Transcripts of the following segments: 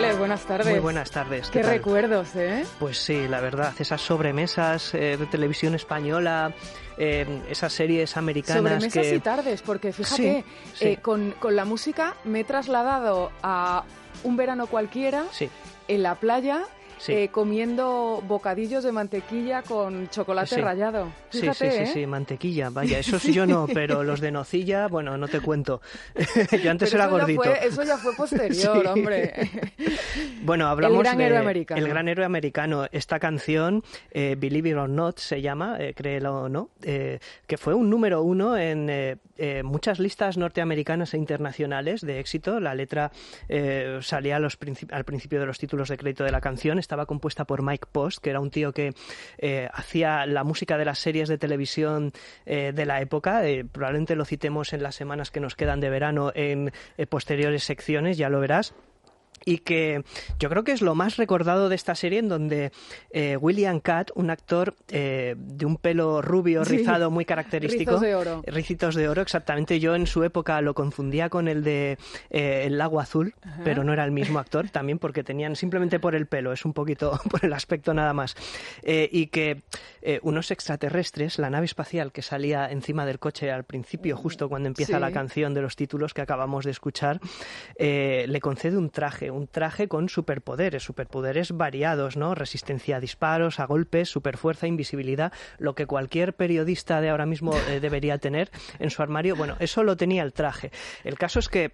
González, buenas tardes. Muy buenas tardes. ¿Qué, recuerdos, eh? Pues sí, la verdad, esas sobremesas eh, de televisión española, eh, esas series americanas Sobremesas que... y tardes, porque fíjate, Sí, sí. eh, con, con la música me he trasladado a un verano cualquiera Sí, en la playa Sí. eh, comiendo bocadillos de mantequilla con chocolate Sí. rallado. sí, Fíjate, sí, sí, ¿eh? sí, mantequilla, vaya, eso sí yo no, pero los de nocilla, bueno, no te cuento. yo antes Pero era eso ya gordito. fue- eso ya fue posterior, Sí. hombre. Bueno, hablamos El gran de héroe americano. El gran héroe americano. Esta canción, eh, Believe It or Not, se llama, eh, créelo o no, eh, que fue un número uno en muchas listas norteamericanas e internacionales de éxito. La letra salía a los princip- al principio de los títulos de crédito de la canción. Estaba compuesta por Mike Post, que era un tío que eh, hacía la música de las series de televisión eh, de la época. Eh, probablemente lo citemos en las semanas que nos quedan de verano en posteriores secciones, ya lo verás y que yo creo que es lo más recordado de esta serie en donde eh, William Catt, un actor eh, de un pelo rubio, Sí. rizado, muy característico. Rizos de oro. Ricitos de oro, exactamente. Yo en su época lo confundía con el de eh, El Lago Azul, pero no era el mismo actor, también porque tenían simplemente por el pelo, es un poquito por el aspecto nada más. Y que unos extraterrestres, la nave espacial que salía encima del coche al principio, justo cuando empieza Sí. la canción de los títulos que acabamos de escuchar, le concede un traje, un traje con superpoderes, superpoderes variados, ¿no? Resistencia a disparos, a golpes, superfuerza, invisibilidad, lo que cualquier periodista de ahora mismo eh, debería tener en su armario. Bueno, eso lo tenía el traje. El caso es que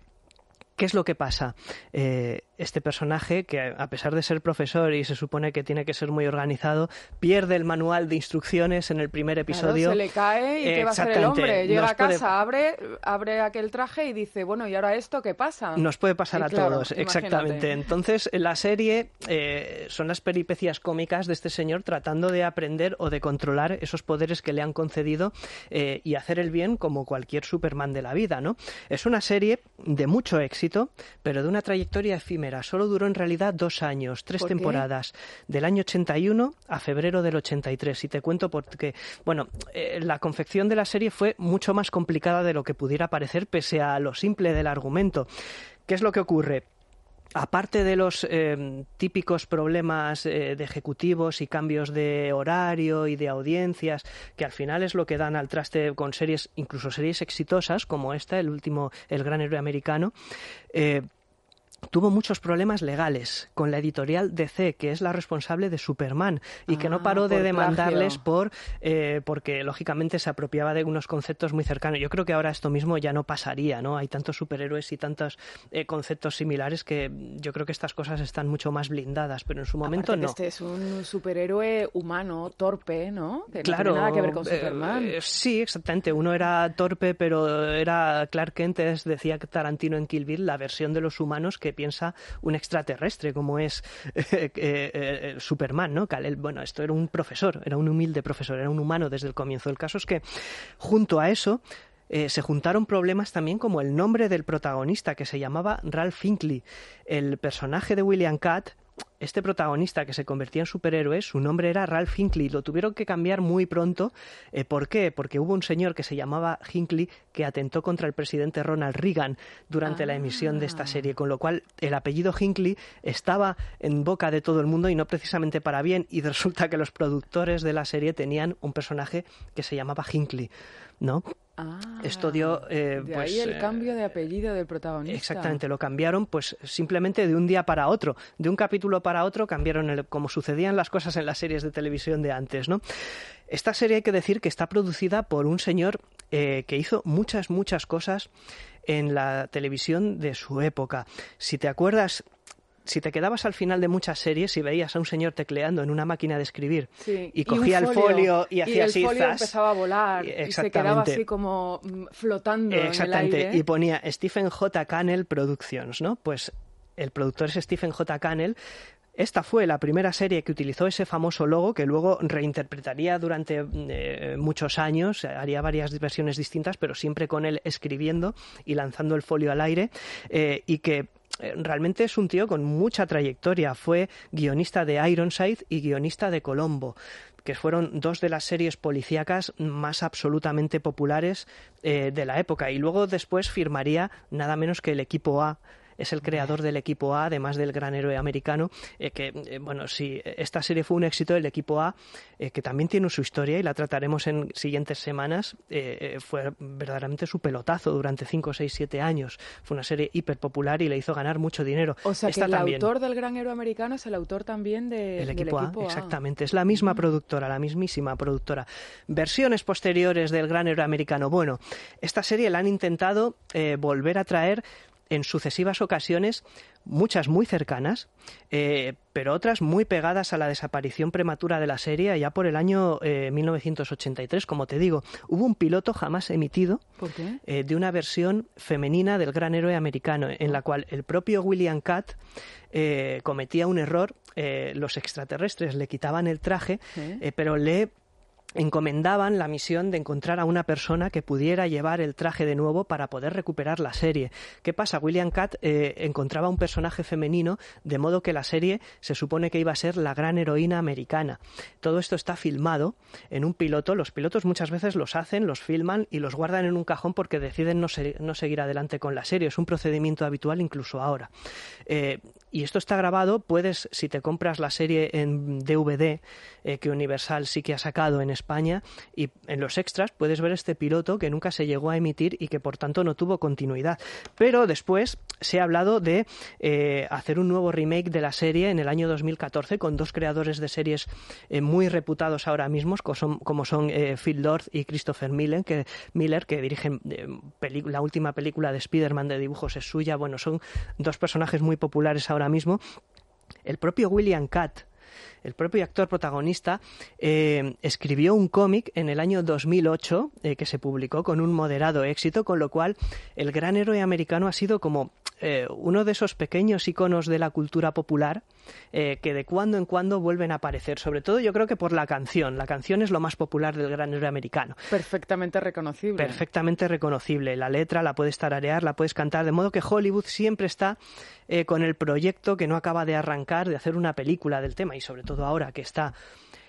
¿Qué es lo que pasa? Eh, este personaje, que a pesar de ser profesor y se supone que tiene que ser muy organizado, pierde el manual de instrucciones en el primer Claro, episodio. se le cae y ¿qué va a hacer el hombre? Llega Nos a puede- casa, abre, abre aquel traje y dice, bueno, ¿y ahora esto qué pasa? Nos puede pasar a claro, todos, exactamente. Entonces, en la serie eh, son las peripecias cómicas de este señor tratando de aprender o de controlar esos poderes que le han concedido eh, y hacer el bien como cualquier Superman de la vida, ¿no? Es una serie de mucho éxito, pero de una trayectoria efímera. Solo duró en realidad dos años, tres temporadas, del año 81 a febrero del 83. Y te cuento porque, bueno, eh, la confección de la serie fue mucho más complicada de lo que pudiera parecer, pese a lo simple del argumento. ¿Qué es lo que ocurre? Aparte de los eh, típicos problemas eh, de ejecutivos y cambios de horario y de audiencias, que al final es lo que dan al traste con series, incluso series exitosas como esta, el último, El Gran Héroe Americano, eh, tuvo muchos problemas legales con la editorial DC, que es la responsable de Superman, y que no Ah, paró de por demandarles plagio. por eh, porque lógicamente se apropiaba de unos conceptos muy cercanos. Yo creo que ahora esto mismo ya no pasaría, ¿no? Hay tantos superhéroes y tantos eh, conceptos similares que yo creo que estas cosas están mucho más blindadas, pero en su momento Aparte que no. Este es un superhéroe humano, torpe, ¿no? Que no Claro, tiene nada que ver con eh, Superman. eh, sí, exactamente. Uno era torpe, pero era Clark Kent, es, decía Tarantino en Kill Bill, la versión de los humanos que piensa un extraterrestre, como es eh, eh, eh, Superman, ¿no? Bueno, esto era un profesor, era un humilde profesor, era un humano desde el comienzo. El caso es que, junto a eso, se juntaron problemas también como el nombre del protagonista, que se llamaba Ralph Finkley. El personaje de William Catt este protagonista que se convertía en superhéroe, su nombre era Ralph Hinckley. Lo tuvieron que cambiar muy pronto. Eh, ¿Por qué? Porque hubo un señor que se llamaba Hinckley que atentó contra el presidente Ronald Reagan durante la emisión de esta Ah. serie, con lo cual el apellido Hinckley estaba en boca de todo el mundo y no precisamente para bien. Y resulta que los productores de la serie tenían un personaje que se llamaba Hinckley, ¿no? Ah, esto dio, eh, de pues, ahí el eh, cambio de apellido del protagonista. Exactamente, lo cambiaron pues simplemente de un día para otro, de un capítulo para otro cambiaron el, como sucedían las cosas en las series de televisión de antes, ¿no? Esta serie hay que decir que está producida por un señor eh, que hizo muchas muchas cosas en la televisión de su época. Si te acuerdas si te quedabas al final de muchas series y veías a un señor tecleando en una máquina de escribir Sí, y cogía el folio y hacía el así, folio zas, empezaba a volar y se quedaba así como mm, flotando Exactamente, en el aire. y ponía Stephen J. Cannell Productions, ¿no? Pues el productor es Stephen J. Cannell. Esta fue la primera serie que utilizó ese famoso logo que luego reinterpretaría durante eh, muchos años, haría varias versiones distintas, pero siempre con él escribiendo y lanzando el folio al aire, eh, y que realmente es un tío con mucha trayectoria. Fue guionista de Ironside y guionista de Colombo que fueron dos de las series policíacas más absolutamente populares eh, de la época. Y luego después firmaría nada menos que el equipo A es el creador del equipo A, además del gran héroe americano, eh, que, eh, bueno, si esta serie fue un éxito, el equipo A, eh, que también tiene su historia y la trataremos en siguientes semanas, fue verdaderamente su pelotazo durante 5, 6, 7 años. Fue una serie hiper popular y le hizo ganar mucho dinero. O sea que el autor del gran héroe americano es el autor también de, del equipo, A, Exactamente, es la misma productora, la mismísima productora. Versiones posteriores del gran héroe americano. Bueno, esta serie la han intentado volver a traer en sucesivas ocasiones, muchas muy cercanas, eh, pero otras muy pegadas a la desaparición prematura de la serie ya por el año 1983. Eh, Como te digo, hubo un piloto jamás emitido eh, de una versión femenina del gran héroe americano, en la cual el propio William Catt cometía un error. los extraterrestres le quitaban el traje, pero le encomendaban la misión de encontrar a una persona que pudiera llevar el traje de nuevo para poder recuperar la serie. ¿Qué pasa? William Catt eh, encontraba un personaje femenino, de modo que la serie se supone que iba a ser la gran heroína americana. Todo esto está filmado en un piloto. Los pilotos muchas veces los hacen, los filman y los guardan en un cajón porque deciden no, seguir adelante con la serie. Es un procedimiento habitual incluso ahora. Eh, y esto está grabado, puedes, si te compras la serie en DVD, eh, que Universal sí que ha sacado en España, y en los extras puedes ver este piloto que nunca se llegó a emitir y que por tanto no tuvo continuidad. Pero después se ha hablado de eh, hacer un nuevo remake de la serie en el año 2014 con dos creadores de series eh, muy reputados ahora mismo, como son, Phil Lord y Christopher Miller, que, Miller, que dirigen la última película de Spider-Man de dibujos es suya. Bueno, son dos personajes muy populares ahora mismo. El propio William Catt, el propio actor protagonista, eh, escribió un cómic en el año 2008 eh, que se publicó con un moderado éxito, con lo cual el gran héroe americano ha sido como eh, uno de esos pequeños iconos de la cultura popular que de cuando en cuando vuelven a aparecer. Sobre todo yo creo que por la canción. La canción es lo más popular del gran héroe americano. Perfectamente reconocible. Perfectamente reconocible. La letra la puedes tararear, la puedes cantar, de modo que Hollywood siempre está con el proyecto que no acaba de arrancar de hacer una película del tema y sobre todo ahora que está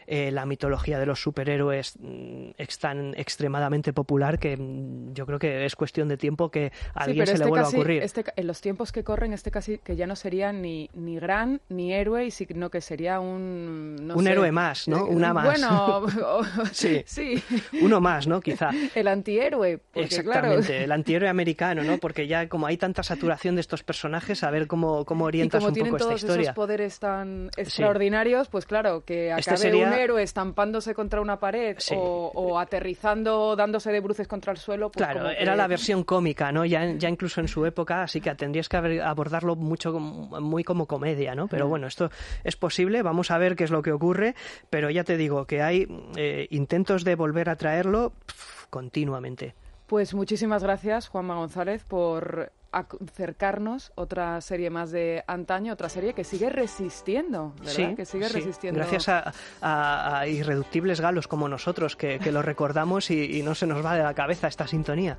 eh, la mitología de los superhéroes mm, es tan extremadamente popular que mm, yo creo que es cuestión de tiempo que a alguien se le este vuelva a ocurrir. Este, en los tiempos que corren, este casi que ya no sería ni, ni gran ni héroe, sino que sería un... un héroe más, ¿no? Una más. Bueno, sí. sí. Uno más, ¿no? Quizá. El antihéroe. Exactamente, el antihéroe americano, ¿no? Porque ya como hay tanta saturación de estos personajes, a ver cómo, cómo orientas un poco esta historia. esos poderes tan extraordinarios, pues claro, que este acabe héroe estampándose contra una pared o, aterrizando, dándose de bruces contra el suelo. Pues claro, era la versión cómica, ¿no? Ya, ya incluso en su época, así que tendrías que abordarlo mucho, muy como comedia, ¿no? Pero bueno, esto es posible, vamos a ver qué es lo que ocurre, pero ya te digo que hay eh, intentos de volver a traerlo continuamente. Pues muchísimas gracias, Juanma González, por acercarnos otra serie más de antaño, otra serie que sigue resistiendo, ¿verdad? Sí, que sigue resistiendo. Gracias a, irreductibles galos como nosotros, que, lo recordamos y, y no se nos va de la cabeza esta sintonía.